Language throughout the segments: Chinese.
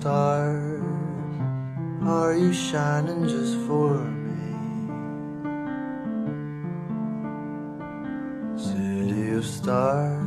star Are you shining just for me? City of stars,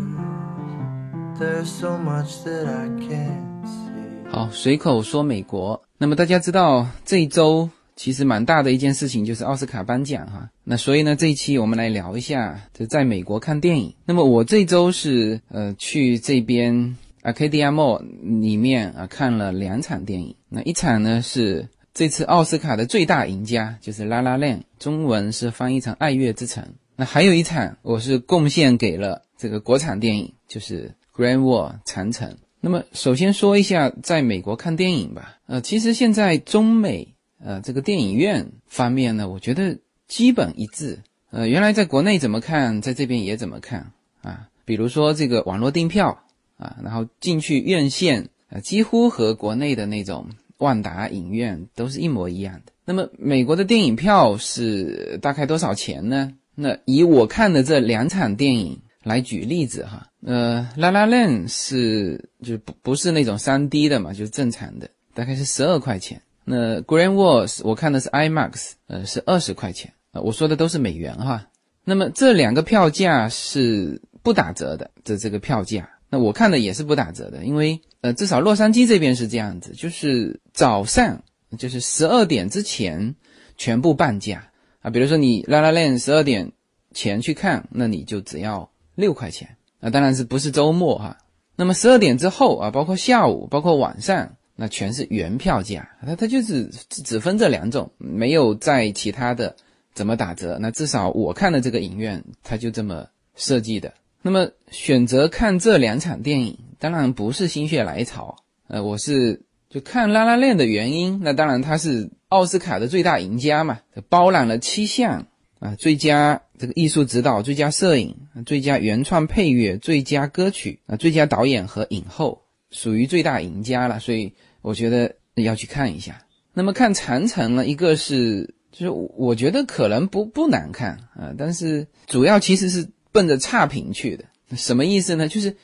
there's so much that I can't see. 好，随口说美国。那么大家知道这一周其实蛮大的一件事情就是奥斯卡颁奖哈。那所以呢，这一期我们来聊一下就在美国看电影。那么我这周是呃去这边 AKDMO 里面啊看了两场电影。那一场呢是这次奥斯卡的最大赢家，就是《拉拉链》，中文是翻译成《爱乐之城》。那还有一场我是贡献给了这个国产电影，就是《Grand Wall》长城。那么首先说一下在美国看电影吧。呃，其实现在中美呃这个电影院方面呢，我觉得基本一致。呃，原来在国内怎么看，在这边也怎么看啊。比如说这个网络订票啊，然后进去院线，呃，几乎和国内的那种万达影院都是一模一样的。那么美国的电影票是大概多少钱呢？那以我看的这两场电影来举例子哈。呃，《La La Land》是就不不是那种三 D 的嘛，就是正常的，大概是十二块钱。那《Grand Wall》我看的是 IMAX，呃，是二十块钱。呃，我说的都是美元哈。那么这两个票价是不打折的，这这个票价，那我看的也是不打折的，因为呃，至少洛杉矶这边是这样子，就是早上就是十二点之前全部半价啊。比如说你《拉拉链》十二点前去看，那你就只要六块钱。那当然是不是周末哈？那么十二点之后啊，包括下午，包括晚上，那全是原票价。它它就是只分这两种，没有在其他的怎么打折。那至少我看的这个影院，它就这么设计的。那么选择看这两场电影，当然不是心血来潮。呃，我是就看《拉拉链》的原因。那当然它是奥斯卡的最大赢家嘛，包揽了七项。啊，最佳这个艺术指导、最佳摄影、最佳原创配乐、最佳歌曲啊、最佳导演和影后，属于最大赢家了。所以我觉得要去看一下。那么看长城呢，一个是就是我觉得可能不不难看啊，但是主要其实是奔着差评去的。什么意思呢？就是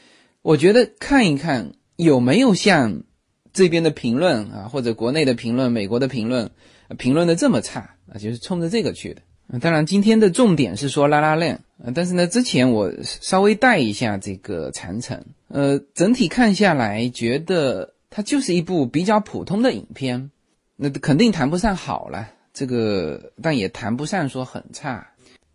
我觉得看一看有没有像这边的评论啊，或者国内的评论、美国的评论评论的这么差啊，就是冲着这个去的。当然，今天的重点是说拉拉链，但是呢，之前我稍微带一下这个长城，呃，整体看下来，觉得它就是一部比较普通的影片，那肯定谈不上好了，这个但也谈不上说很差。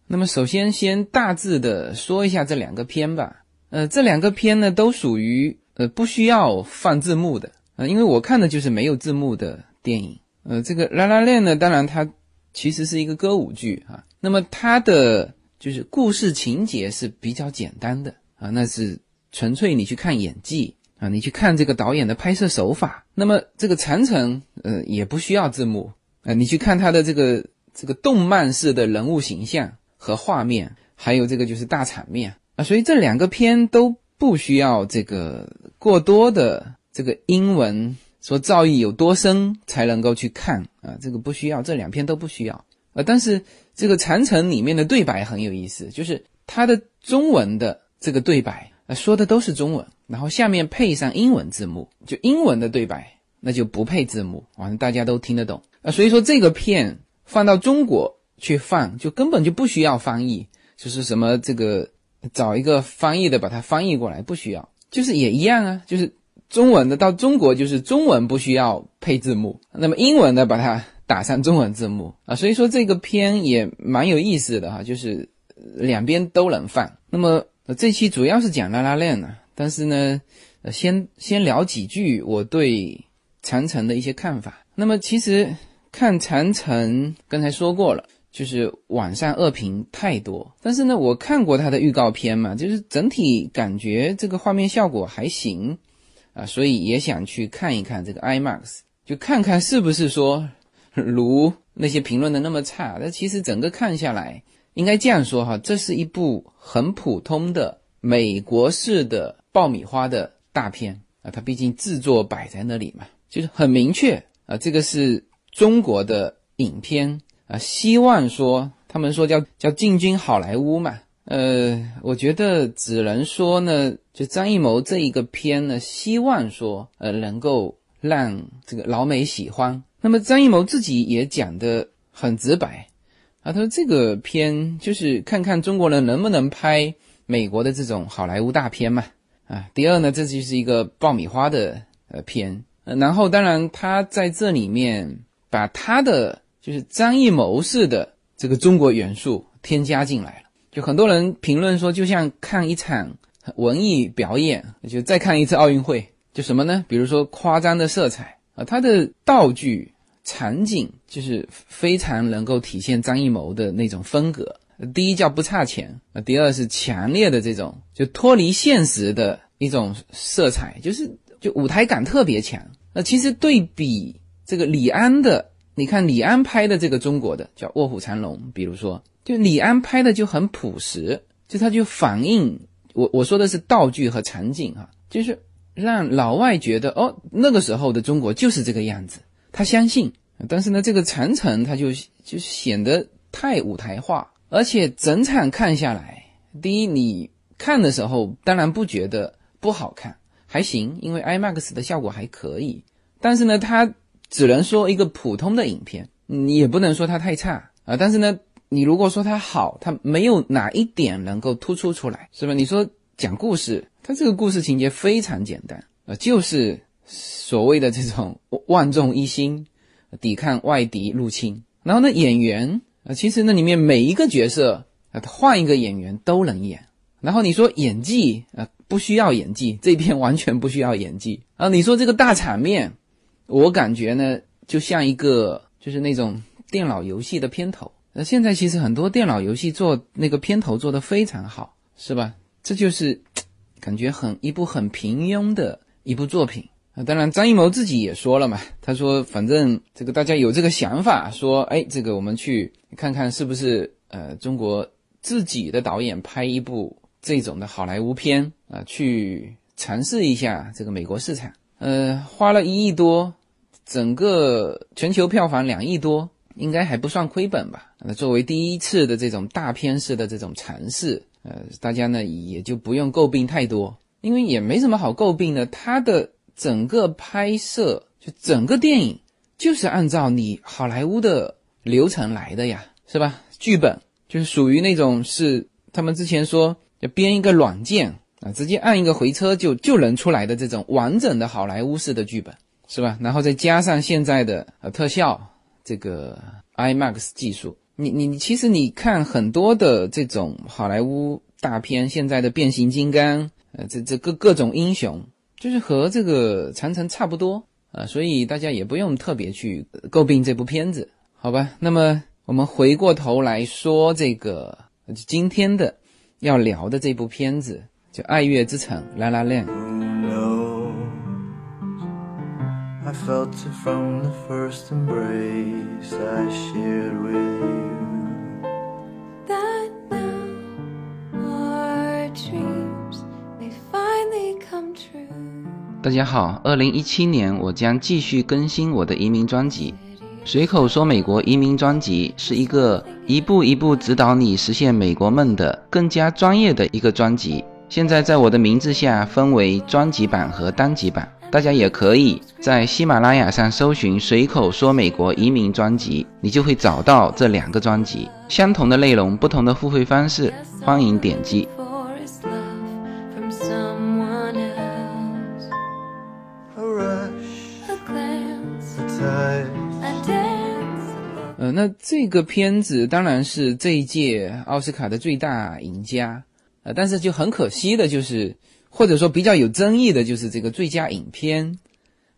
那么，首先先大致的说一下这两个片吧，呃，这两个片呢都属于呃不需要放字幕的，呃，因为我看的就是没有字幕的电影，呃，这个拉拉链呢，当然它。其实是一个歌舞剧啊，那么它的就是故事情节是比较简单的啊，那是纯粹你去看演技啊，你去看这个导演的拍摄手法。那么这个长城呃也不需要字幕啊，你去看它的这个这个动漫式的人物形象和画面，还有这个就是大场面啊，所以这两个片都不需要这个过多的这个英文。说造诣有多深才能够去看啊？这个不需要，这两篇都不需要啊，但是这个长城里面的对白很有意思，就是它的中文的这个对白啊，说的都是中文，然后下面配上英文字幕，就英文的对白那就不配字幕，反正大家都听得懂啊。所以说这个片放到中国去放，就根本就不需要翻译，就是什么这个找一个翻译的把它翻译过来，不需要，就是也一样啊，就是。中文的到中国就是中文不需要配字幕，那么英文的把它打上中文字幕啊，所以说这个片也蛮有意思的哈，就是两边都能放。那么这期主要是讲拉拉链呢，但是呢，先先聊几句我对长城的一些看法。那么其实看长城刚才说过了，就是网上恶评太多，但是呢，我看过它的预告片嘛，就是整体感觉这个画面效果还行。啊，所以也想去看一看这个 IMAX，就看看是不是说如那些评论的那么差。那其实整个看下来，应该这样说哈，这是一部很普通的美国式的爆米花的大片啊。它毕竟制作摆在那里嘛，就是很明确啊，这个是中国的影片啊。希望说他们说叫叫进军好莱坞嘛。呃，我觉得只能说呢，就张艺谋这一个片呢，希望说呃能够让这个老美喜欢。那么张艺谋自己也讲的很直白啊，他说这个片就是看看中国人能不能拍美国的这种好莱坞大片嘛啊。第二呢，这就是一个爆米花的呃片，然后当然他在这里面把他的就是张艺谋式的这个中国元素添加进来了。就很多人评论说，就像看一场文艺表演，就再看一次奥运会，就什么呢？比如说夸张的色彩啊，它的道具。场景就是非常能够体现张艺谋的那种风格。第一叫不差钱啊，第二是强烈的这种就脱离现实的一种色彩，就是就舞台感特别强。那其实对比这个李安的，你看李安拍的这个中国的叫《卧虎藏龙》，比如说就李安拍的就很朴实，就他就反映我我说的是道具和场景哈，就是让老外觉得哦那个时候的中国就是这个样子。他相信，但是呢，这个长城他就就显得太舞台化，而且整场看下来，第一你看的时候当然不觉得不好看，还行，因为 IMAX 的效果还可以。但是呢，它只能说一个普通的影片，你也不能说它太差啊。但是呢，你如果说它好，它没有哪一点能够突出出来，是吧？你说讲故事，它这个故事情节非常简单啊，就是。所谓的这种万众一心，抵抗外敌入侵。然后呢，演员啊，其实那里面每一个角色啊，换一个演员都能演。然后你说演技啊，不需要演技，这片完全不需要演技啊。你说这个大场面，我感觉呢，就像一个就是那种电脑游戏的片头。那现在其实很多电脑游戏做那个片头做得非常好，是吧？这就是感觉很一部很平庸的一部作品。啊，当然，张艺谋自己也说了嘛，他说，反正这个大家有这个想法，说，哎，这个我们去看看是不是呃，中国自己的导演拍一部这种的好莱坞片啊，去尝试一下这个美国市场，呃，花了一亿多，整个全球票房两亿多，应该还不算亏本吧？那作为第一次的这种大片式的这种尝试，呃，大家呢也就不用诟病太多，因为也没什么好诟病的，他的。整个拍摄就整个电影就是按照你好莱坞的流程来的呀，是吧？剧本就是属于那种是他们之前说要编一个软件啊，直接按一个回车就就能出来的这种完整的好莱坞式的剧本，是吧？然后再加上现在的呃特效，这个 IMAX 技术，你你其实你看很多的这种好莱坞大片，现在的变形金刚，呃，这这各各种英雄。就是和这个长城差不多啊，所以大家也不用特别去诟病这部片子，好吧？那么我们回过头来说这个今天的要聊的这部片子，就《爱乐之城》La La Land。大家好，二零一七年我将继续更新我的移民专辑。随口说美国移民专辑是一个一步一步指导你实现美国梦的更加专业的一个专辑。现在在我的名字下分为专辑版和单集版，大家也可以在喜马拉雅上搜寻“随口说美国移民专辑”，你就会找到这两个专辑。相同的内容，不同的付费方式，欢迎点击。呃，那这个片子当然是这一届奥斯卡的最大赢家，呃，但是就很可惜的就是，或者说比较有争议的就是这个最佳影片，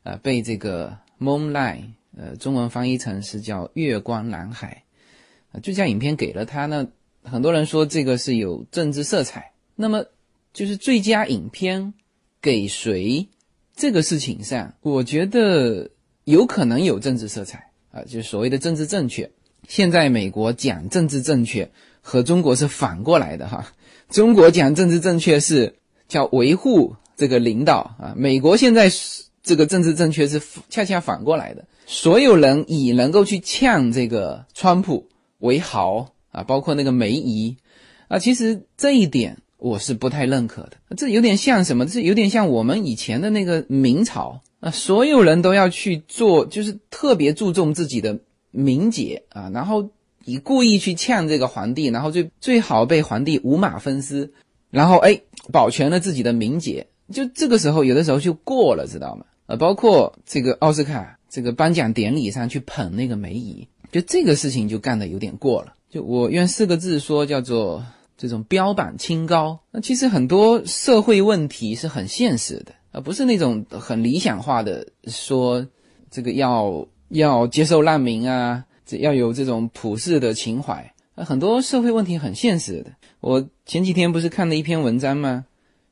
呃，被这个《Moonlight》呃，中文翻译成是叫《月光男孩》，呃，最佳影片给了他呢，很多人说这个是有政治色彩。那么就是最佳影片给谁这个事情上，我觉得有可能有政治色彩。啊，就是所谓的政治正确。现在美国讲政治正确和中国是反过来的哈。中国讲政治正确是叫维护这个领导啊，美国现在这个政治正确是恰恰反过来的。所有人以能够去呛这个川普为豪啊，包括那个梅姨啊，其实这一点我是不太认可的。这有点像什么？这有点像我们以前的那个明朝啊，所有人都要去做，就是特别注重自己的名节啊，然后你故意去呛这个皇帝，然后最最好被皇帝五马分尸，然后哎保全了自己的名节。就这个时候，有的时候就过了，知道吗？呃，包括这个奥斯卡这个颁奖典礼上去捧那个梅姨，就这个事情就干的有点过了。就我用四个字说，叫做这种标榜清高。那其实很多社会问题是很现实的，而不是那种很理想化的说这个要要接受难民啊，要有这种普世的情怀。很多社会问题很现实的。我前几天不是看了一篇文章吗？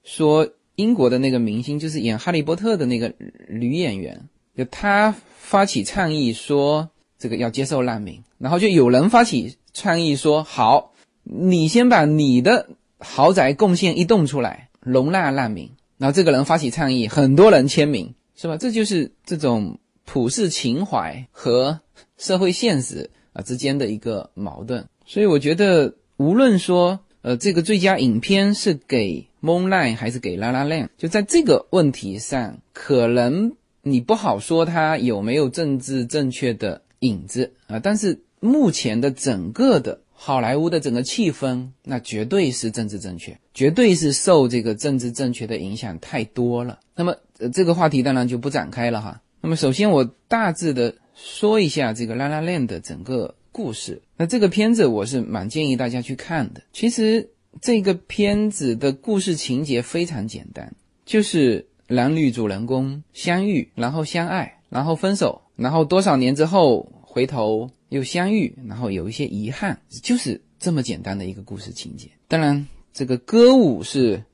说。英国的那个明星就是演《哈利波特》的那个女演员，就她发起倡议说这个要接受难民，然后就有人发起倡议说好，你先把你的豪宅贡献一栋出来容纳难民，然后这个人发起倡议，很多人签名，是吧？这就是这种普世情怀和社会现实啊之间的一个矛盾。所以我觉得，无论说呃这个最佳影片是给。Moonlight 还是给 La La Land，就在这个问题上，可能你不好说它有没有政治正确的影子啊。但是目前的整个的好莱坞的整个气氛，那绝对是政治正确，绝对是受这个政治正确的影响太多了。那么呃这个话题当然就不展开了哈。那么首先我大致的说一下这个 La La Land 的整个故事。那这个片子我是蛮建议大家去看的。其实。这个片子的故事情节非常简单，就是男女主人公相遇，然后相爱，然后分手，然后多少年之后回头又相遇，然后有一些遗憾，就是这么简单的一个故事情节。当然，这个歌舞是，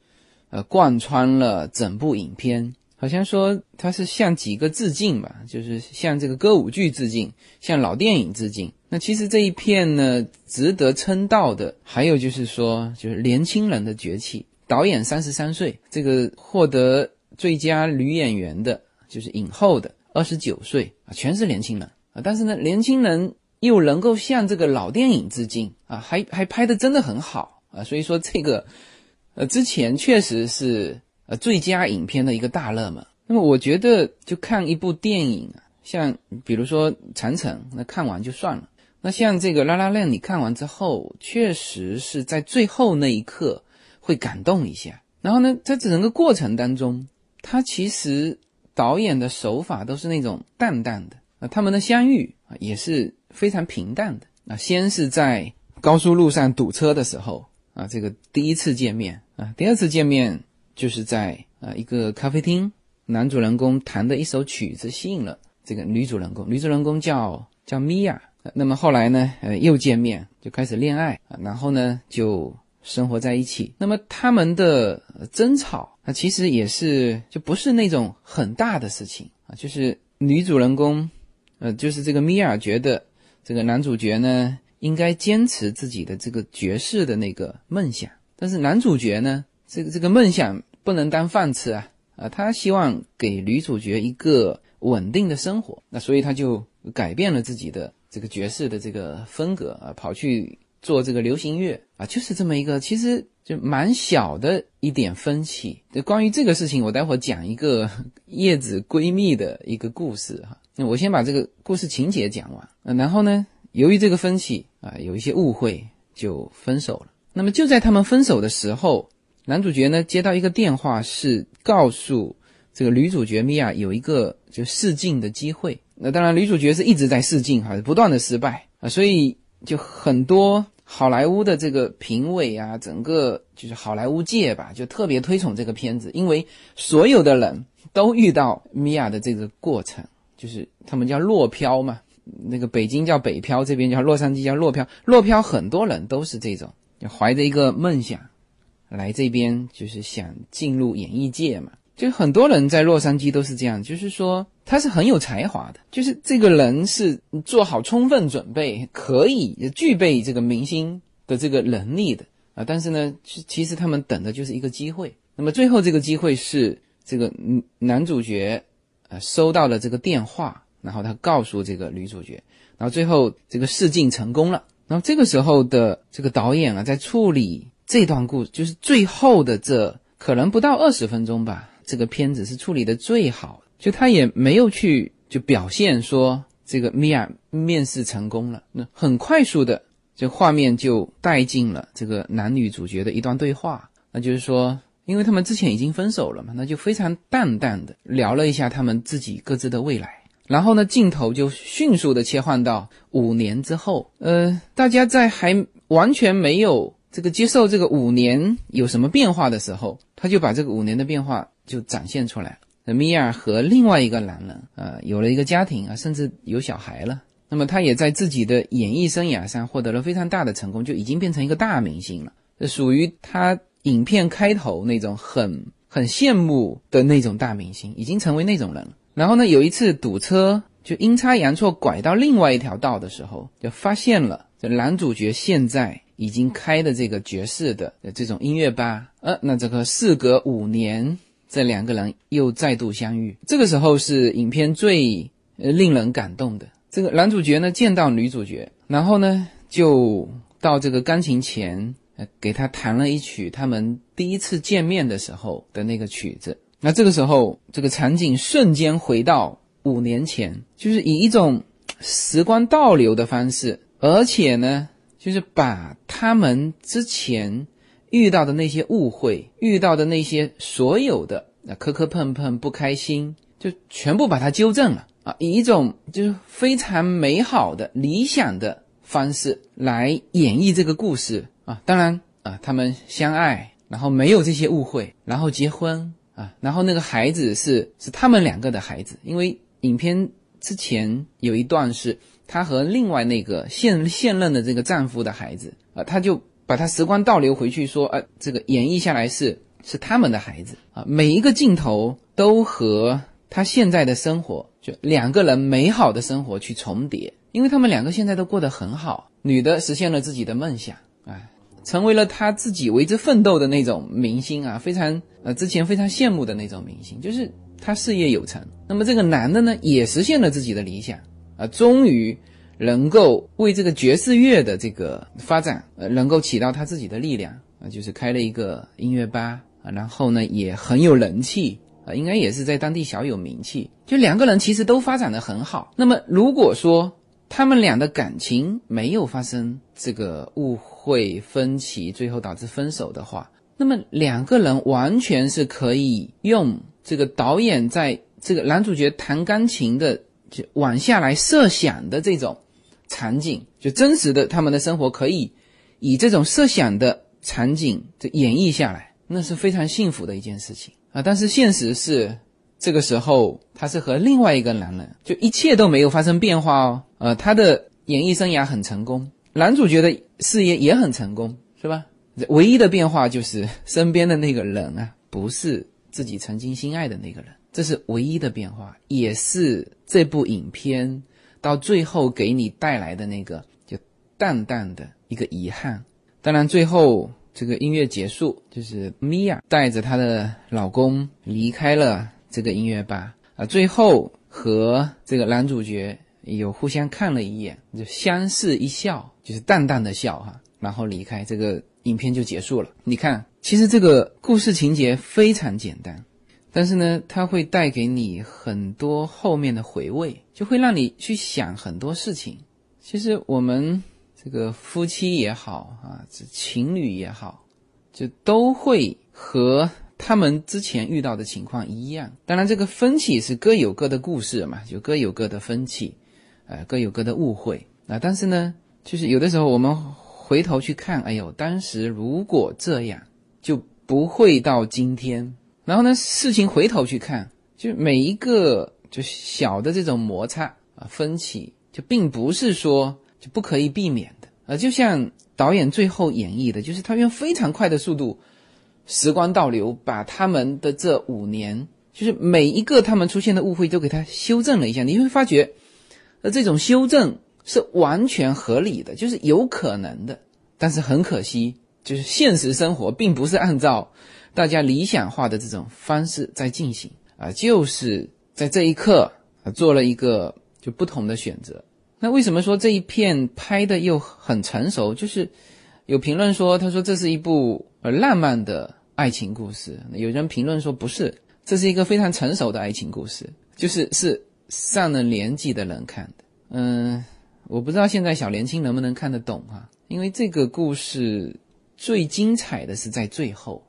呃，贯穿了整部影片。好像说它是向几个致敬吧，就是向这个歌舞剧致敬，向老电影致敬。那其实这一片呢，值得称道的还有就是说，就是年轻人的崛起。导演三十三岁，这个获得最佳女演员的，就是影后的二十九岁啊，全是年轻人啊。但是呢，年轻人又能够向这个老电影致敬啊，还还拍的真的很好啊。所以说这个，呃，之前确实是。呃，最佳影片的一个大热门。那么我觉得，就看一部电影啊，像比如说《长城》，那看完就算了。那像这个《拉拉链》，你看完之后，确实是在最后那一刻会感动一下。然后呢，在整个过程当中，他其实导演的手法都是那种淡淡的啊，他们的相遇啊也是非常平淡的啊。先是在高速路上堵车的时候啊，这个第一次见面啊，第二次见面。就是在啊一个咖啡厅，男主人公弹的一首曲子吸引了这个女主人公，女主人公叫叫米娅。那么后来呢，呃又见面，就开始恋爱啊，然后呢就生活在一起。那么他们的争吵啊，其实也是就不是那种很大的事情啊，就是女主人公，呃，就是这个米娅觉得这个男主角呢应该坚持自己的这个爵士的那个梦想，但是男主角呢，这个这个梦想。不能当饭吃啊！啊，他希望给女主角一个稳定的生活，那所以他就改变了自己的这个爵士的这个风格啊，跑去做这个流行乐啊，就是这么一个其实就蛮小的一点分歧。就关于这个事情，我待会讲一个叶子闺蜜的一个故事哈。那我先把这个故事情节讲完，呃，然后呢，由于这个分歧啊，有一些误会，就分手了。那么就在他们分手的时候。男主角呢接到一个电话，是告诉这个女主角米娅有一个就试镜的机会。那当然，女主角是一直在试镜，哈，不断的失败啊，所以就很多好莱坞的这个评委啊，整个就是好莱坞界吧，就特别推崇这个片子，因为所有的人都遇到米娅的这个过程，就是他们叫落漂嘛，那个北京叫北漂，这边叫洛杉矶叫落漂，落漂很多人都是这种，怀着一个梦想。来这边就是想进入演艺界嘛，就很多人在洛杉矶都是这样，就是说他是很有才华的，就是这个人是做好充分准备，可以具备这个明星的这个能力的啊。但是呢，其实他们等的就是一个机会。那么最后这个机会是这个男主角呃收到了这个电话，然后他告诉这个女主角，然后最后这个试镜成功了。然后这个时候的这个导演啊，在处理。这段故事，就是最后的这可能不到二十分钟吧，这个片子是处理的最好，就他也没有去就表现说这个米娅面试成功了，那很快速的这画面就带进了这个男女主角的一段对话，那就是说。因为他们之前已经分手了嘛，那就非常淡淡的聊了一下他们自己各自的未来，然后呢，镜头就迅速的切换到五年之后，呃，大家在还完全没有这个接受这个五年有什么变化的时候，他就把这个五年的变化就展现出来了。米娅和另外一个男人，呃，有了一个家庭啊，甚至有小孩了。那么他也在自己的演艺生涯上获得了非常大的成功，就已经变成一个大明星了。这属于他。影片开头那种很很羡慕的那种大明星，已经成为那种人了。然后呢，有一次堵车，就阴差阳错拐到另外一条道的时候，就发现了这男主角现在已经开的这个爵士的这种音乐吧。呃，那这个事隔五年，这两个人又再度相遇。这个时候是影片最令人感动的。这个男主角呢见到女主角，然后呢就到这个钢琴前。呃给他弹了一曲他们第一次见面的时候的那个曲子。那这个时候，这个场景瞬间回到五年前，就是以一种时光倒流的方式，而且呢，就是把他们之前遇到的那些误会、遇到的那些所有的那磕磕碰碰、不开心，就全部把它纠正了啊！以一种就是非常美好的、理想的方式来演绎这个故事。啊，当然啊，他们相爱，然后没有这些误会，然后结婚啊，然后那个孩子是是他们两个的孩子，因为影片之前有一段是她和另外那个现现任的这个丈夫的孩子啊，他就把他时光倒流回去说，呃，这个演绎下来是是他们的孩子啊，每一个镜头都和他现在的生活就两个人美好的生活去重叠，因为他们两个现在都过得很好，女的实现了自己的梦想，哎。成为了他自己为之奋斗的那种明星啊，非常呃之前非常羡慕的那种明星，就是他事业有成。那么这个男的呢，也实现了自己的理想啊，终于能够为这个爵士乐的这个发展呃，能够起到他自己的力量啊，就是开了一个音乐吧啊，然后呢也很有人气啊，应该也是在当地小有名气。就两个人其实都发展的很好。那么如果说他们俩的感情没有发生这个误会、分歧，最后导致分手的话，那么两个人完全是可以用这个导演在这个男主角弹钢琴的就往下来设想的这种场景，就真实的他们的生活可以以这种设想的场景这演绎下来，那是非常幸福的一件事情啊！但是现实是。这个时候，他是和另外一个男人，就一切都没有发生变化哦。呃，他的演艺生涯很成功，男主角的事业也很成功，是吧？唯一的变化就是身边的那个人啊，不是自己曾经心爱的那个人，这是唯一的变化，也是这部影片到最后给你带来的那个就淡淡的一个遗憾。当然，最后这个音乐结束，就是米娅带着她的老公离开了。这个音乐吧啊，最后和这个男主角有互相看了一眼，就相视一笑，就是淡淡的笑哈，然后离开，这个影片就结束了。你看，其实这个故事情节非常简单，但是呢，它会带给你很多后面的回味，就会让你去想很多事情。其实我们这个夫妻也好啊，这情侣也好，就都会和。他们之前遇到的情况一样，当然这个分歧是各有各的故事嘛，就各有各的分歧，呃，各有各的误会啊。但是呢，就是有的时候我们回头去看，哎呦，当时如果这样，就不会到今天。然后呢，事情回头去看，就每一个就小的这种摩擦啊、分歧，就并不是说就不可以避免的啊。就像导演最后演绎的，就是他用非常快的速度。时光倒流，把他们的这五年，就是每一个他们出现的误会，都给他修正了一下。你会发觉，呃，这种修正是完全合理的，就是有可能的。但是很可惜，就是现实生活并不是按照大家理想化的这种方式在进行啊，就是在这一刻啊做了一个就不同的选择。那为什么说这一片拍的又很成熟？就是，有评论说，他说这是一部呃浪漫的爱情故事。有人评论说不是，这是一个非常成熟的爱情故事，就是是上了年纪的人看的。嗯，我不知道现在小年轻能不能看得懂哈，因为这个故事最精彩的是在最后，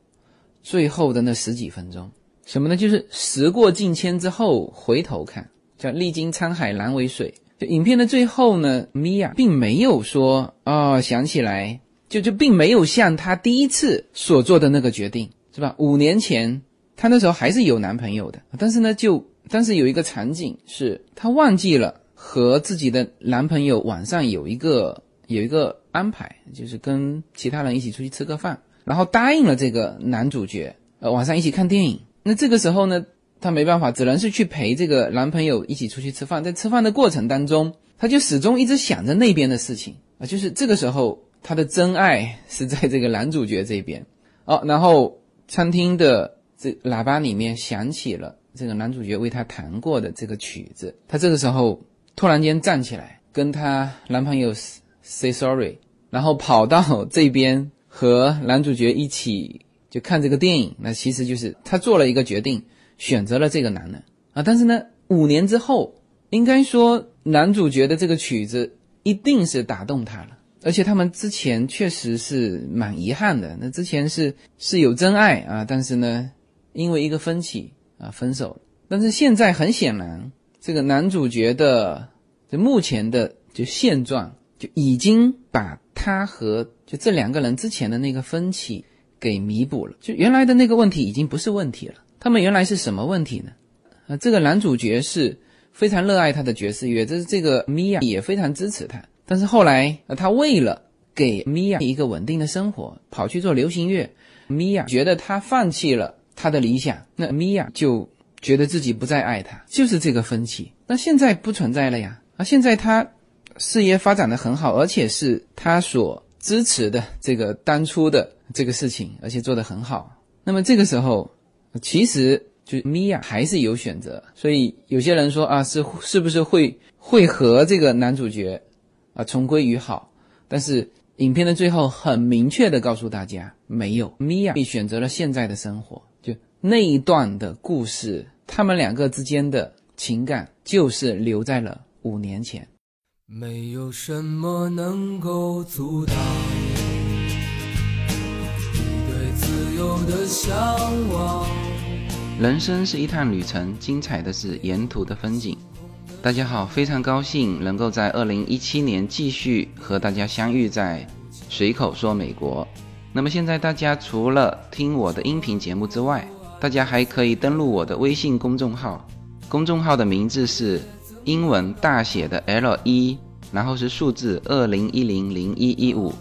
最后的那十几分钟。什么呢？就是时过境迁之后回头看，叫历经沧海难为水。就影片的最后呢，米娅并没有说哦，想起来，就就并没有像她第一次所做的那个决定，是吧？五年前她那时候还是有男朋友的，但是呢，就但是有一个场景是她忘记了和自己的男朋友晚上有一个有一个安排，就是跟其他人一起出去吃个饭，然后答应了这个男主角，呃，晚上一起看电影。那这个时候呢，她没办法，只能是去陪这个男朋友一起出去吃饭。在吃饭的过程当中，她就始终一直想着那边的事情啊，就是这个时候她的真爱是在这个男主角这边哦。然后餐厅的这喇叭里面响起了这个男主角为她弹过的这个曲子，她这个时候突然间站起来，跟她男朋友 say sorry，然后跑到这边和男主角一起。就看这个电影，那其实就是他做了一个决定，选择了这个男人啊。但是呢，五年之后，应该说男主角的这个曲子一定是打动他了。而且他们之前确实是蛮遗憾的，那之前是是有真爱啊，但是呢，因为一个分歧啊分手。但是现在很显然，这个男主角的这目前的就现状就已经把他和就这两个人之前的那个分歧。给弥补了，就原来的那个问题已经不是问题了。他们原来是什么问题呢？啊，这个男主角是非常热爱他的爵士乐，这是这个米娅也非常支持他。但是后来，他为了给米娅一个稳定的生活，跑去做流行乐。米娅觉得他放弃了他的理想，那米娅就觉得自己不再爱他，就是这个分歧。那现在不存在了呀，啊，现在他事业发展的很好，而且是他所支持的这个当初的。这个事情，而且做得很好。那么这个时候，其实就米娅还是有选择。所以有些人说啊，是是不是会会和这个男主角啊重归于好？但是影片的最后很明确的告诉大家，没有。米娅选择了现在的生活，就那一段的故事，他们两个之间的情感就是留在了五年前。没有什么能够阻挡。的向往。人生是一趟旅程，精彩的是沿途的风景。大家好，非常高兴能够在二零一七年继续和大家相遇在随口说美国。那么现在大家除了听我的音频节目之外，大家还可以登录我的微信公众号，公众号的名字是英文大写的 L 一，然后是数字二零一零零一一五，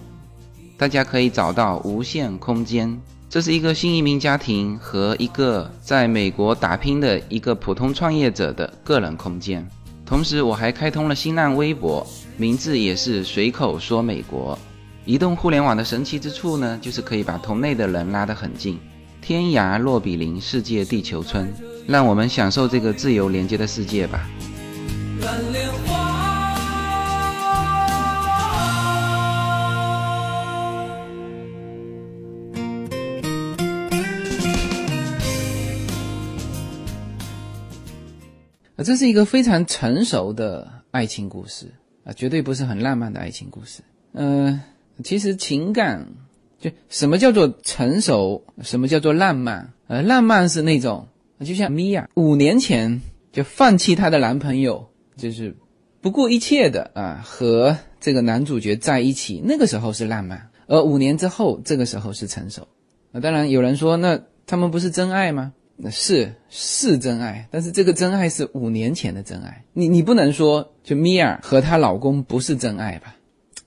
大家可以找到无限空间。这是一个新移民家庭和一个在美国打拼的一个普通创业者的个人空间。同时，我还开通了新浪微博，名字也是随口说美国。移动互联网的神奇之处呢，就是可以把同类的人拉得很近，天涯若比邻，世界地球村。让我们享受这个自由连接的世界吧。蓝莲花这是一个非常成熟的爱情故事啊，绝对不是很浪漫的爱情故事。嗯，其实情感就什么叫做成熟，什么叫做浪漫？呃，浪漫是那种，就像米娅五年前就放弃她的男朋友，就是不顾一切的啊和这个男主角在一起，那个时候是浪漫。而五年之后，这个时候是成熟。啊，当然有人说，那他们不是真爱吗？那是是真爱，但是这个真爱是五年前的真爱。你你不能说就米娅和她老公不是真爱吧？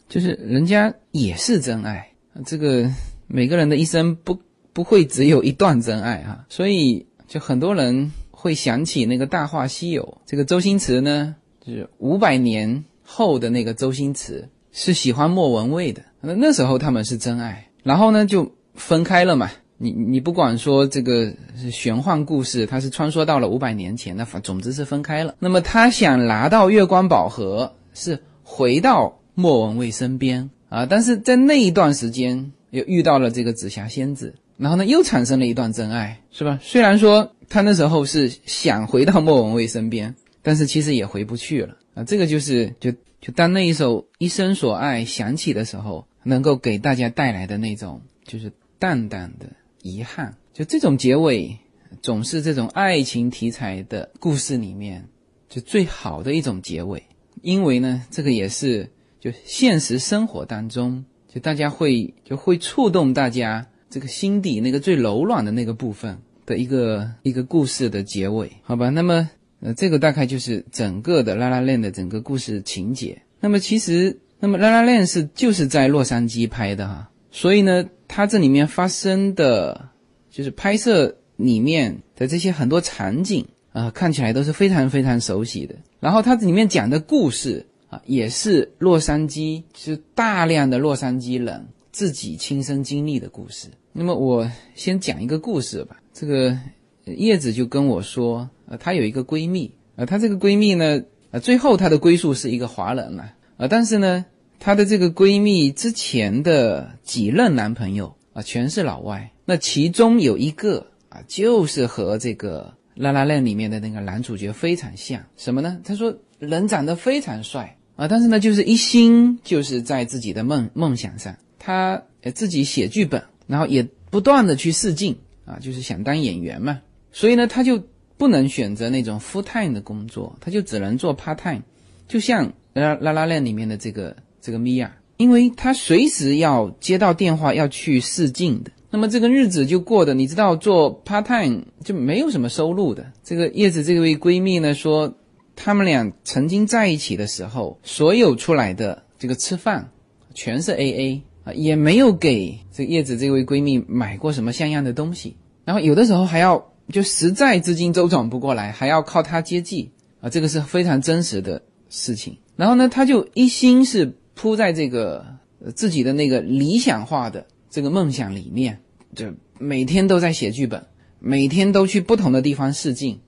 就是人家也是真爱。这个每个人的一生不不会只有一段真爱哈，所以就很多人会想起那个《大话西游》。这个周星驰呢，就是五百年后的那个周星驰是喜欢莫文蔚的。那那时候他们是真爱，然后呢就分开了嘛。你你不管说这个玄幻故事，它是穿梭到了五百年前，那反总之是分开了。那么他想拿到月光宝盒，是回到莫文蔚身边啊。但是在那一段时间又遇到了这个紫霞仙子，然后呢又产生了一段真爱，是吧？虽然说他那时候是想回到莫文蔚身边，但是其实也回不去了啊。这个就是就就当那一首《一生所爱》响起的时候，能够给大家带来的那种就是淡淡的遗憾。就这种结尾，总是这种爱情题材的故事里面就最好的一种结尾，因为呢，这个也是就现实生活当中，就大家会就会触动大家这个心底那个最柔软的那个部分的一个一个故事的结尾，好吧？那么，呃，这个大概就是整个的《拉拉链》的整个故事情节。那么，其实，那么《拉拉链》是就是在洛杉矶拍的哈，所以呢，它这里面发生的。就是拍摄里面的这些很多场景啊，看起来都是非常非常熟悉的。然后它这里面讲的故事啊，也是洛杉矶，是大量的洛杉矶人自己亲身经历的故事。那么我先讲一个故事吧。这个叶子就跟我说，呃，她有一个闺蜜，呃，她这个闺蜜呢，呃，最后她的归宿是一个华人了，呃，但是呢，她的这个闺蜜之前的几任男朋友啊，全是老外。那其中有一个啊，就是和这个《拉拉链》里面的那个男主角非常像，什么呢？他说人长得非常帅啊，但是呢，就是一心就是在自己的梦梦想上，他呃自己写剧本，然后也不断的去试镜啊，就是想当演员嘛，所以呢，他就不能选择那种 full time 的工作，他就只能做 part time，就像《拉拉拉链》里面的这个这个米娅，因为他随时要接到电话要去试镜的。那么这个日子就过得，你知道做 part time 就没有什么收入的。这个叶子这位闺蜜呢说，他们俩曾经在一起的时候，所有出来的这个吃饭全是 A A 啊，也没有给这叶子这位闺蜜买过什么像样的东西。然后有的时候还要就实在资金周转不过来，还要靠他接济啊，这个是非常真实的事情。然后呢，他就一心是扑在这个自己的那个理想化的这个梦想里面。就每天都在写剧本，每天都去不同的地方试镜，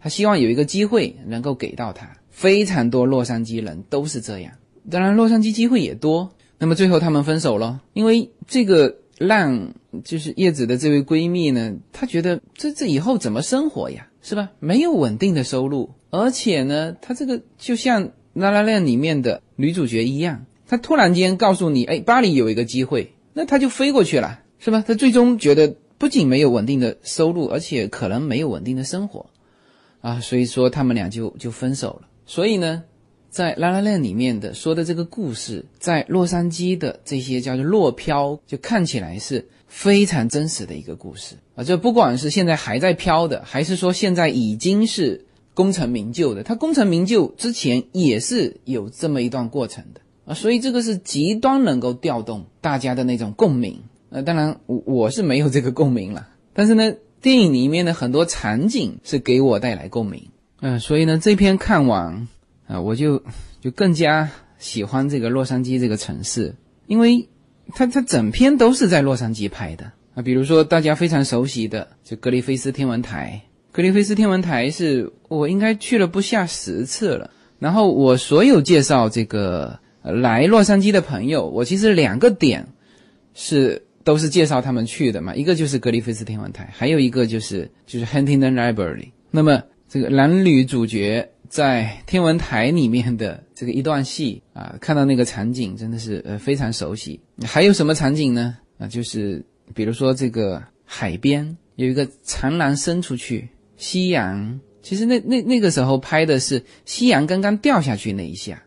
他希望有一个机会能够给到他。非常多洛杉矶人都是这样，当然洛杉矶机会也多。那么最后他们分手了，因为这个让就是叶子的这位闺蜜呢，她觉得这这以后怎么生活呀，是吧？没有稳定的收入，而且呢，她这个就像《拉拉链》里面的女主角一样，她突然间告诉你，哎，巴黎有一个机会，那她就飞过去了。是吧？她最终觉得不仅没有稳定的收入，而且可能没有稳定的生活，啊，所以说他们俩就就分手了。所以呢，在《拉拉链》里面的说的这个故事，在洛杉矶的这些叫做落漂，就看起来是非常真实的一个故事啊。就不管是现在还在漂的，还是说现在已经是功成名就的，他功成名就之前也是有这么一段过程的啊。所以这个是极端能够调动大家的那种共鸣。呃，当然我我是没有这个共鸣了，但是呢，电影里面的很多场景是给我带来共鸣，嗯，所以呢，这篇看完啊，我就就更加喜欢这个洛杉矶这个城市，因为它它整篇都是在洛杉矶拍的啊，比如说大家非常熟悉的就格里菲斯天文台，格里菲斯天文台是我应该去了不下十次了，然后我所有介绍这个来洛杉矶的朋友，我其实两个点是。都是介绍他们去的嘛，一个就是格里菲斯天文台，还有一个就是就是 Huntington Library。那么这个男女主角在天文台里面的这个一段戏啊，看到那个场景真的是呃非常熟悉。还有什么场景呢？啊，就是比如说这个海边有一个长廊伸出去，夕阳。其实那那那个时候拍的是夕阳刚刚掉下去那一下，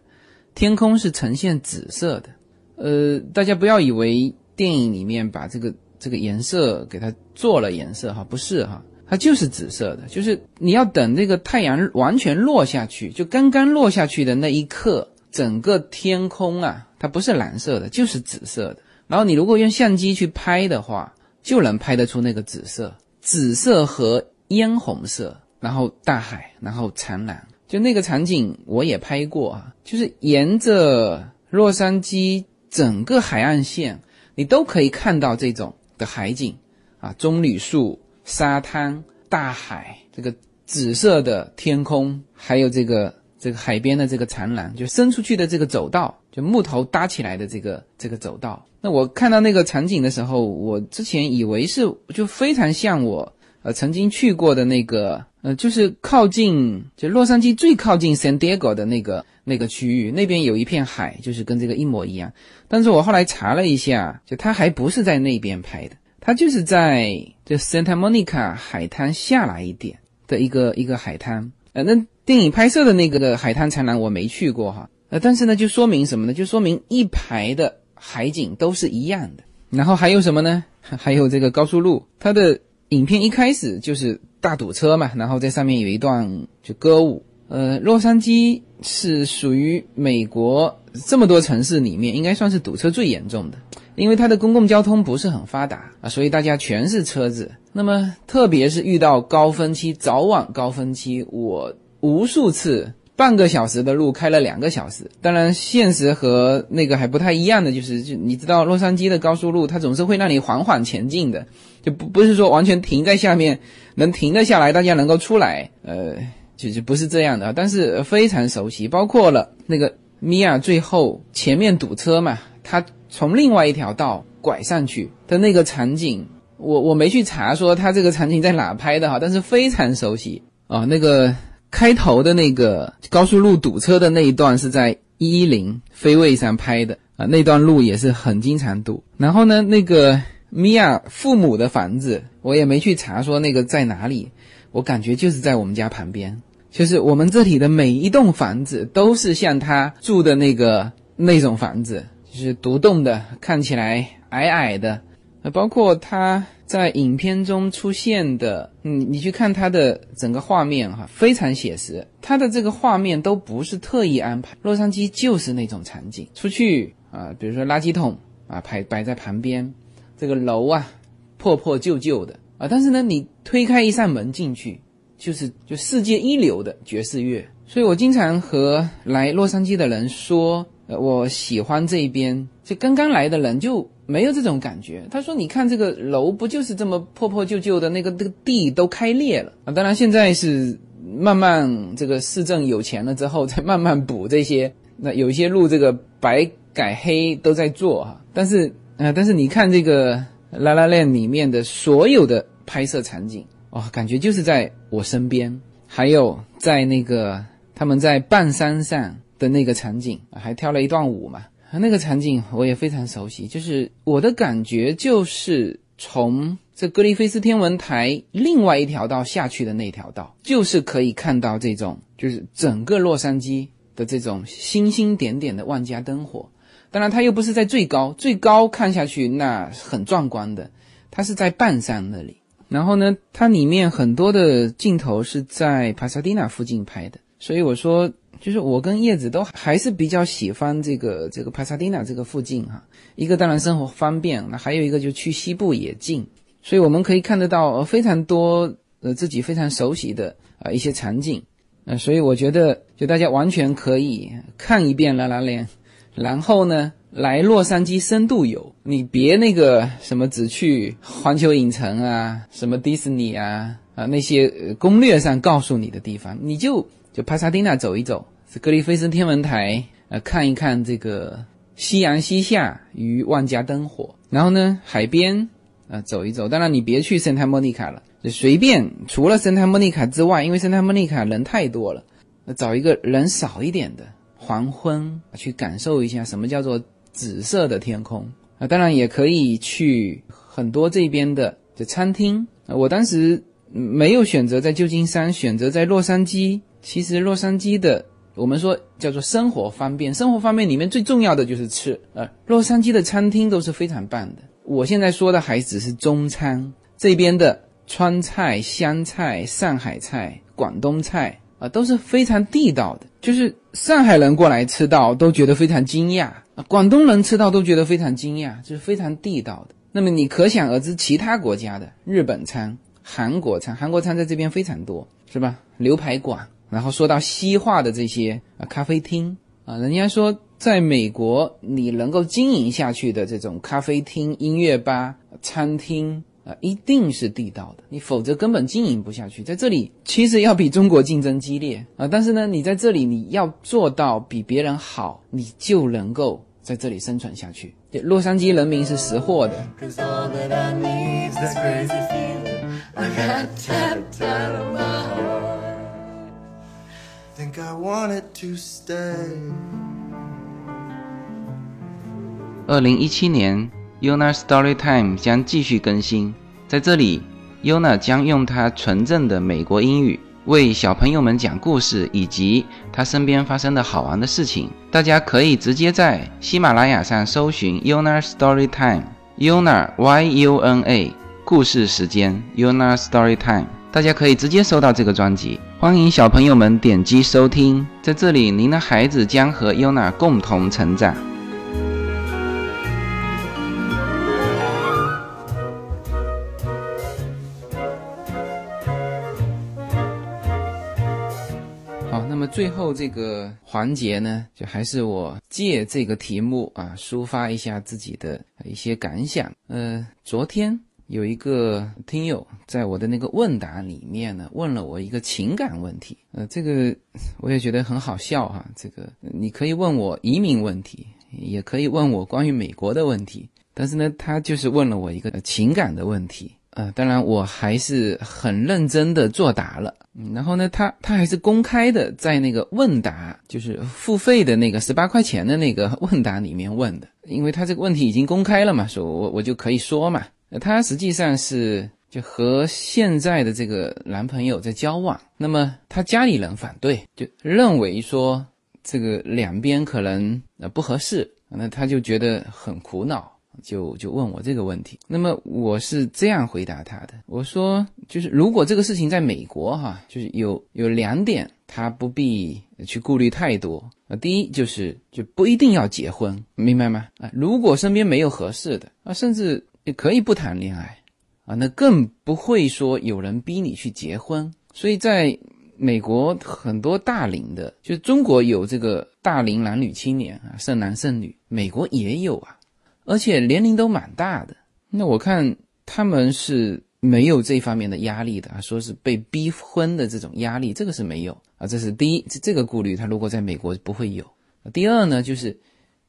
天空是呈现紫色的。呃，大家不要以为。电影里面把这个这个颜色给它做了颜色哈，不是哈，它就是紫色的，就是你要等这个太阳完全落下去，就刚刚落下去的那一刻，整个天空啊，它不是蓝色的，就是紫色的。然后你如果用相机去拍的话，就能拍得出那个紫色，紫色和嫣红色，然后大海，然后长蓝，就那个场景我也拍过啊，就是沿着洛杉矶整个海岸线。你都可以看到这种的海景，啊，棕榈树、沙滩、大海，这个紫色的天空，还有这个这个海边的这个长廊，就伸出去的这个走道，就木头搭起来的这个这个走道。那我看到那个场景的时候，我之前以为是就非常像我呃曾经去过的那个呃，就是靠近就洛杉矶最靠近 San Diego 的那个那个区域，那边有一片海，就是跟这个一模一样。但是我后来查了一下，就它还不是在那边拍的，它就是在这 Santa Monica 海滩下来一点的一个一个海滩。呃，那电影拍摄的那个的海滩长廊我没去过哈，呃，但是呢，就说明什么呢？就说明一排的海景都是一样的。然后还有什么呢？还有这个高速路，它的影片一开始就是大堵车嘛，然后在上面有一段就歌舞。呃，洛杉矶是属于美国这么多城市里面应该算是堵车最严重的，因为它的公共交通不是很发达啊，所以大家全是车子。那么，特别是遇到高峰期，早晚高峰期，我无数次半个小时的路开了两个小时。当然，现实和那个还不太一样的就是，就你知道，洛杉矶的高速路它总是会让你缓缓前进的，就不不是说完全停在下面能停得下来，大家能够出来，呃，就就不是这样的。但是非常熟悉，包括了那个米娅最后前面堵车嘛，他从另外一条道拐上去的那个场景。我我没去查说他这个场景在哪拍的哈，但是非常熟悉。啊。那个开头的那个高速路堵车的那一段是在一零飞位上拍的啊，那段路也是很经常堵。然后呢，那个米娅父母的。房子我也没去查说那个在哪里，我感觉就是在我们家旁边，就是我们这里的。每一栋房子都是像他住的。那个那种房子，就是独栋的，看起来矮矮的。呃，包括他在影片中出现的，嗯，你去看他的整个画面哈，非常写实。他的这个画面都不是特意安排，洛杉矶就是那种场景。出去啊，比如说垃圾桶啊，摆摆在旁边，这个楼啊，破破旧旧的啊，但是呢，你推开一扇门进去，就是就世界一流的爵士乐。所以我经常和来洛杉矶的人说，我喜欢这边。就刚刚来的人就。没有这种感觉。他说：“你看这个楼，不就是这么破破旧旧的？那个那个地都开裂了啊！当然，现在是慢慢这个市政有钱了之后，再慢慢补这些。那有一些路，这个白改黑都在做哈。但是啊，但是你看这个《拉拉链》里面的所有的拍摄场景，哇，感觉就是在我身边。还有在那个他们在半山上的那个场景，还跳了一段舞嘛。”那个场景我也非常熟悉，就是我的感觉就是从这格里菲斯天文台另外一条道下去的那条道，就是可以看到这种，就是整个洛杉矶的这种星星点点的万家灯火。当然，它又不是在最高，最高看下去那很壮观的，它是在半山那里。然后呢，它里面很多的镜头是在帕萨蒂纳附近拍的，所以我说。就是我跟叶子都还是比较喜欢这个这个帕萨蒂纳这个附近哈，一个当然生活方便，那还有一个就去西部也近，所以我们可以看得到非常多呃自己非常熟悉的啊一些场景，呃，所以我觉得就大家完全可以看一遍拉拉链，然后呢来洛杉矶深度游，你别那个什么只去环球影城啊，什么迪士尼啊啊那些攻略上告诉你的地方，你就就帕萨蒂纳走一走。格里菲斯天文台，呃，看一看这个夕阳西下与万家灯火，然后呢，海边，呃，走一走。当然，你别去圣塔莫尼卡了，就随便。除了圣塔莫尼卡之外，因为圣塔莫尼卡人太多了，找一个人少一点的黄昏，去感受一下什么叫做紫色的天空啊。当然，也可以去很多这边的这餐厅。我当时没有选择在旧金山，选择在洛杉矶。其实洛杉矶的。我们说叫做生活方便，生活方便里面最重要的就是吃。呃，洛杉矶的餐厅都是非常棒的。我现在说的还只是中餐，这边的川菜、湘菜、上海菜、广东菜啊，都是非常地道的。就是上海人过来吃到都觉得非常惊讶，广东人吃到都觉得非常惊讶，就是非常地道的。那么你可想而知，其他国家的日本餐、韩国餐，韩国餐在这边非常多，是吧？牛排馆。然后说到西化的这些啊咖啡厅啊，人家说在美国你能够经营下去的这种咖啡厅、音乐吧、餐厅啊，一定是地道的，你否则根本经营不下去。在这里其实要比中国竞争激烈啊，但是呢，你在这里你要做到比别人好，你就能够在这里生存下去。洛杉矶人民是识货的。Think I wanted to stay. 二零一七年。Yuna Story Time 将继续更新，在这里，Yuna 将用她纯正的美国英语为小朋友们讲故事，以及她身边发生的好玩的事情。大家可以直接在喜马拉雅上搜寻 Yuna Story Time，Yuna Y U N A 故事时间 Yuna Story Time，大家可以直接收到这个专辑。欢迎小朋友们点击收听，在这里，您的孩子将和 Yuna 共同成长。好，那么最后这个环节呢，就还是我借这个题目啊，抒发一下自己的一些感想。呃，昨天有一个听友在我的那个问答里面呢，问了我一个情感问题。呃，这个我也觉得很好笑哈。这个你可以问我移民问题，也可以问我关于美国的问题，但是呢，他就是问了我一个情感的问题。呃，当然我还是很认真的作答了。然后呢，他他还是公开的在那个问答，就是付费的那个十八块钱的那个问答里面问的，因为他这个问题已经公开了嘛，说我我就可以说嘛。他实际上是就和现在的这个男朋友在交往，那么他家里人反对，就认为说这个两边可能呃不合适，那他就觉得很苦恼。就就问我这个问题，那么我是这样回答他的，我说就是如果这个事情在美国哈，就是有有两点他不必去顾虑太多啊，第一就是就不一定要结婚，明白吗？啊，如果身边没有合适的啊，甚至也可以不谈恋爱啊，那更不会说有人逼你去结婚。所以在美国很多大龄的，就中国有这个大龄男女青年啊，剩男剩女，美国也有啊。而且年龄都蛮大的，那我看他们是没有这方面的压力的啊，说是被逼婚的这种压力，这个是没有啊，这是第一，这这个顾虑他如果在美国不会有。第二呢，就是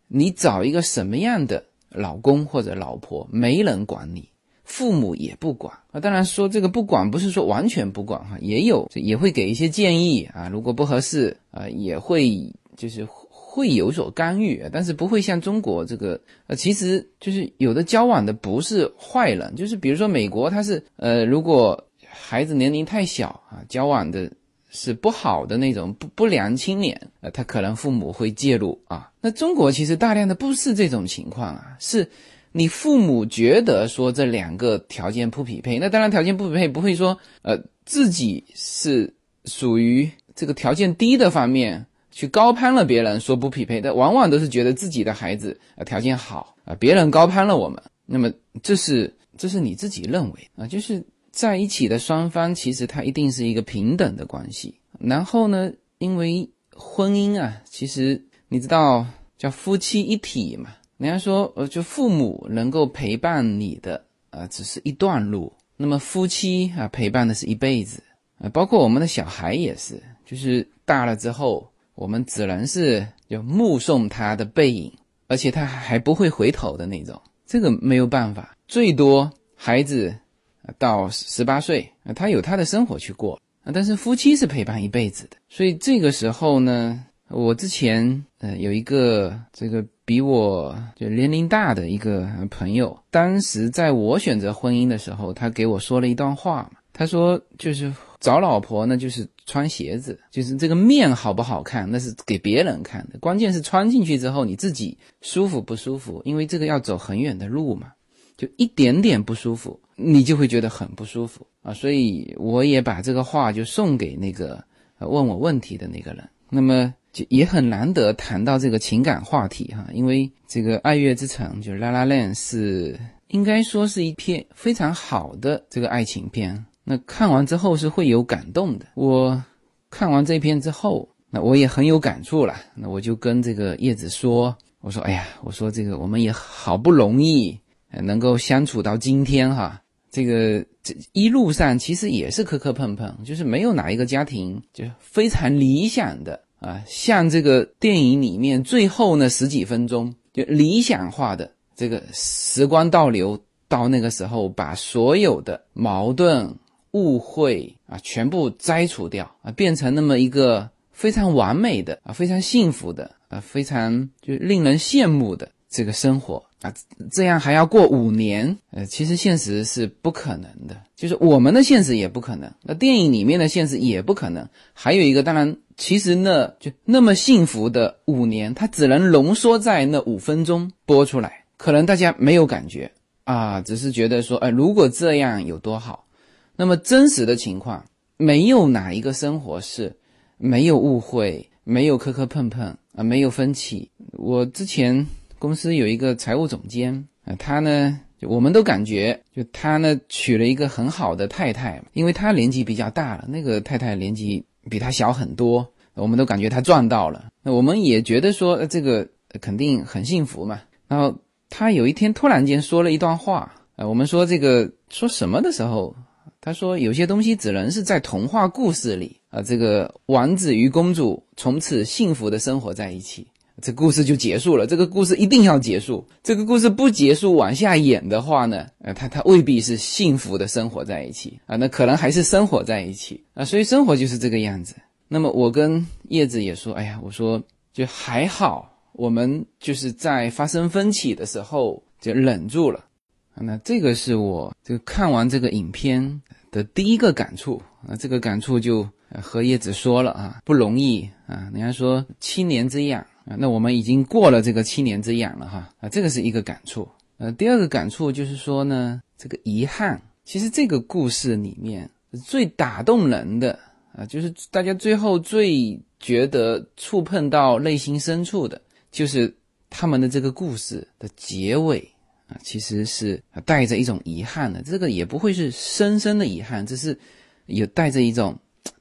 你找一个什么样的老公或者老婆，没人管你，父母也不管啊。当然说这个不管不是说完全不管哈，也有也会给一些建议啊，如果不合适啊，也会就是。会有所干预，但是不会像中国这个，呃，其实就是有的交往的不是坏人，就是比如说美国，他是呃，如果孩子年龄太小啊，交往的是不好的那种不不良青年，呃，他可能父母会介入啊。那中国其实大量的不是这种情况啊，是你父母觉得说这两个条件不匹配，那当然条件不匹配不会说呃自己是属于这个条件低的方面。去高攀了别人，说不匹配的，往往都是觉得自己的孩子啊条件好啊，别人高攀了我们，那么这是这是你自己认为啊，就是在一起的双方其实他一定是一个平等的关系。然后呢，因为婚姻啊，其实你知道叫夫妻一体嘛，人家说呃，就父母能够陪伴你的啊，只是一段路，那么夫妻啊陪伴的是一辈子啊，包括我们的小孩也是，就是大了之后。我们只能是就目送他的背影，而且他还不会回头的那种，这个没有办法。最多孩子到十八岁，他有他的生活去过，但是夫妻是陪伴一辈子的。所以这个时候呢，我之前呃有一个这个比我就年龄大的一个朋友，当时在我选择婚姻的时候，他给我说了一段话，他说就是找老婆呢，就是。穿鞋子就是这个面好不好看，那是给别人看的。关键是穿进去之后你自己舒服不舒服，因为这个要走很远的路嘛，就一点点不舒服，你就会觉得很不舒服啊。所以我也把这个话就送给那个问我问题的那个人。那么就也很难得谈到这个情感话题哈，因为这个《爱乐之城》就是《拉拉链》是应该说是一篇非常好的这个爱情片。那看完之后是会有感动的。我看完这篇之后，那我也很有感触了。那我就跟这个叶子说：“我说，哎呀，我说这个我们也好不容易能够相处到今天哈，这个这一路上其实也是磕磕碰碰，就是没有哪一个家庭就非常理想的啊，像这个电影里面最后那十几分钟就理想化的这个时光倒流到那个时候，把所有的矛盾、误会啊全部摘除掉啊，变成那么一个非常完美的啊，非常幸福的啊，非常就令人羡慕的这个生活。啊，这样还要过五年？呃，其实现实是不可能的，就是我们的现实也不可能，那电影里面的现实也不可能。还有一个，当然，其实那就那么幸福的五年，它只能浓缩在那五分钟播出来，可能大家没有感觉啊，只是觉得说，哎，如果这样有多好。那么真实的情况，没有哪一个生活是没有误会、没有磕磕碰碰啊，没有分歧。我之前。公司有一个财务总监啊，他呢，我们都感觉就他呢娶了一个很好的太太，因为他年纪比较大了，那个太太年纪比他小很多，我们都感觉他赚到了。那我们也觉得说这个肯定很幸福嘛。然后他有一天突然间说了一段话啊，我们说这个说什么的时候，他说有些东西只能是在童话故事里啊，这个王子与公主从此幸福的生活在一起。这故事就结束了。这个故事一定要结束。这个故事不结束，往下演的话呢，呃，他他未必是幸福的生活在一起啊，那可能还是生活在一起啊。所以生活就是这个样子。那么我跟叶子也说，哎呀，我说就还好，我们就是在发生分歧的时候就忍住了。那这个是我就看完这个影片的第一个感触啊。这个感触就和叶子说了啊，不容易啊。人家说七年之痒。啊，那我们已经过了这个七年之痒了哈啊，这个是一个感触。呃，第二个感触就是说呢，这个遗憾，其实这个故事里面最打动人的啊，就是大家最后最觉得触碰到内心深处的，就是他们的这个故事的结尾啊，其实是带着一种遗憾的。这个也不会是深深的遗憾，只是有带着一种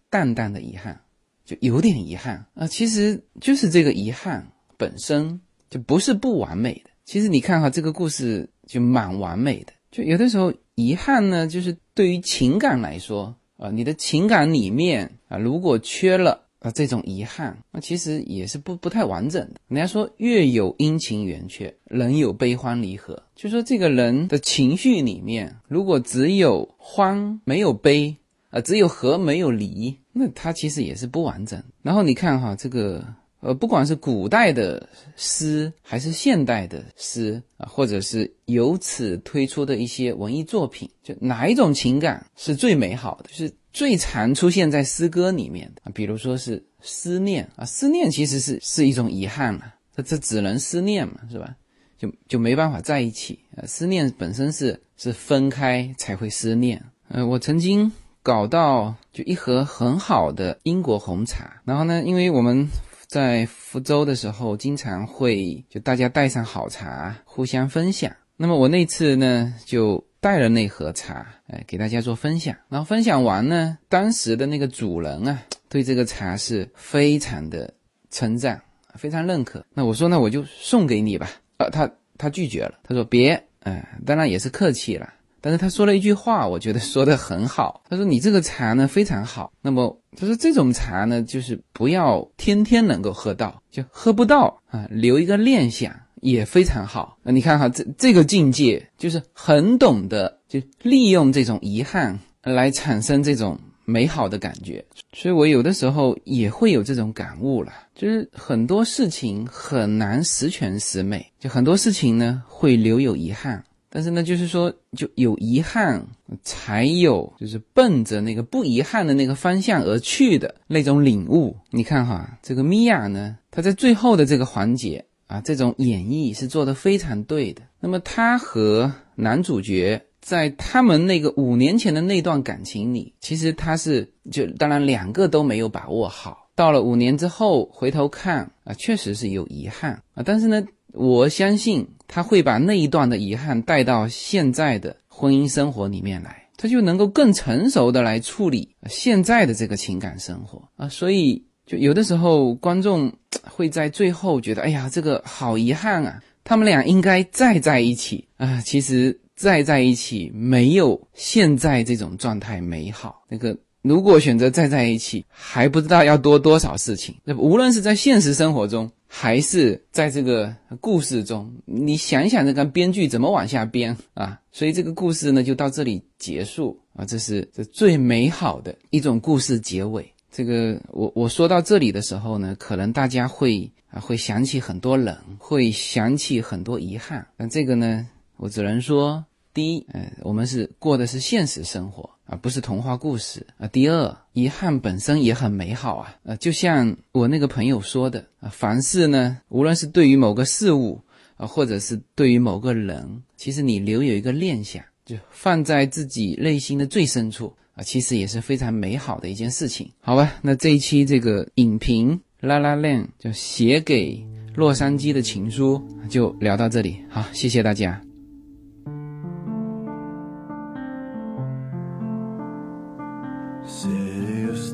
淡淡的遗憾。就有点遗憾啊，其实就是这个遗憾本身就不是不完美的。其实你看哈，这个故事就蛮完美的。就有的时候遗憾呢，就是对于情感来说啊，你的情感里面啊，如果缺了啊这种遗憾，那其实也是不不太完整的。人家说月有阴晴圆缺，人有悲欢离合，就说这个人的情绪里面，如果只有欢没有悲。啊，只有和没有离，那它其实也是不完整。然后你看哈，这个呃，不管是古代的诗，还是现代的诗啊，或者是由此推出的一些文艺作品，就哪一种情感是最美好的，是最常出现在诗歌里面的？比如说是思念啊，思念其实是是一种遗憾嘛，这这只能思念嘛，是吧？就就没办法在一起啊，思念本身是是分开才会思念。呃，我曾经。搞到就一盒很好的英国红茶，然后呢，因为我们在福州的时候，经常会就大家带上好茶互相分享。那么我那次呢，就带了那盒茶，哎，给大家做分享。然后分享完呢，当时的那个主人啊，对这个茶是非常的称赞，非常认可。那我说，那我就送给你吧。呃，他他拒绝了，他说别，哎，当然也是客气了。但是他说了一句话，我觉得说的很好。他说：“你这个茶呢非常好。那么他说这种茶呢，就是不要天天能够喝到，就喝不到啊，留一个念想也非常好。那你看哈，这这个境界就是很懂得就利用这种遗憾来产生这种美好的感觉。所以我有的时候也会有这种感悟了，就是很多事情很难十全十美，就很多事情呢会留有遗憾。”但是呢，就是说，就有遗憾，才有就是奔着那个不遗憾的那个方向而去的那种领悟。你看哈，这个米娅呢，她在最后的这个环节啊，这种演绎是做的非常对的。那么她和男主角在他们那个五年前的那段感情里，其实他是就当然两个都没有把握好。到了五年之后回头看啊，确实是有遗憾啊，但是呢。我相信他会把那一段的遗憾带到现在的婚姻生活里面来，他就能够更成熟的来处理现在的这个情感生活啊。所以，就有的时候观众会在最后觉得，哎呀，这个好遗憾啊。他们俩应该再在一起啊。其实再在一起没有现在这种状态美好。那个如果选择再在一起，还不知道要多多少事情。那无论是在现实生活中，还是在这个故事中，你想想，这个编剧怎么往下编啊？所以这个故事呢，就到这里结束啊。这是这最美好的一种故事结尾。这个我我说到这里的时候呢，可能大家会啊会想起很多人，会想起很多遗憾。那这个呢，我只能说，第一，呃，我们是过的是现实生活。啊，不是童话故事啊。第二，遗憾本身也很美好啊。呃，就像我那个朋友说的啊，凡事呢，无论是对于某个事物啊，或者是对于某个人，其实你留有一个念想，就放在自己内心的最深处啊，其实也是非常美好的一件事情。好吧，那这一期这个影评《La La Land》就写给洛杉矶的情书就聊到这里。好，谢谢大家。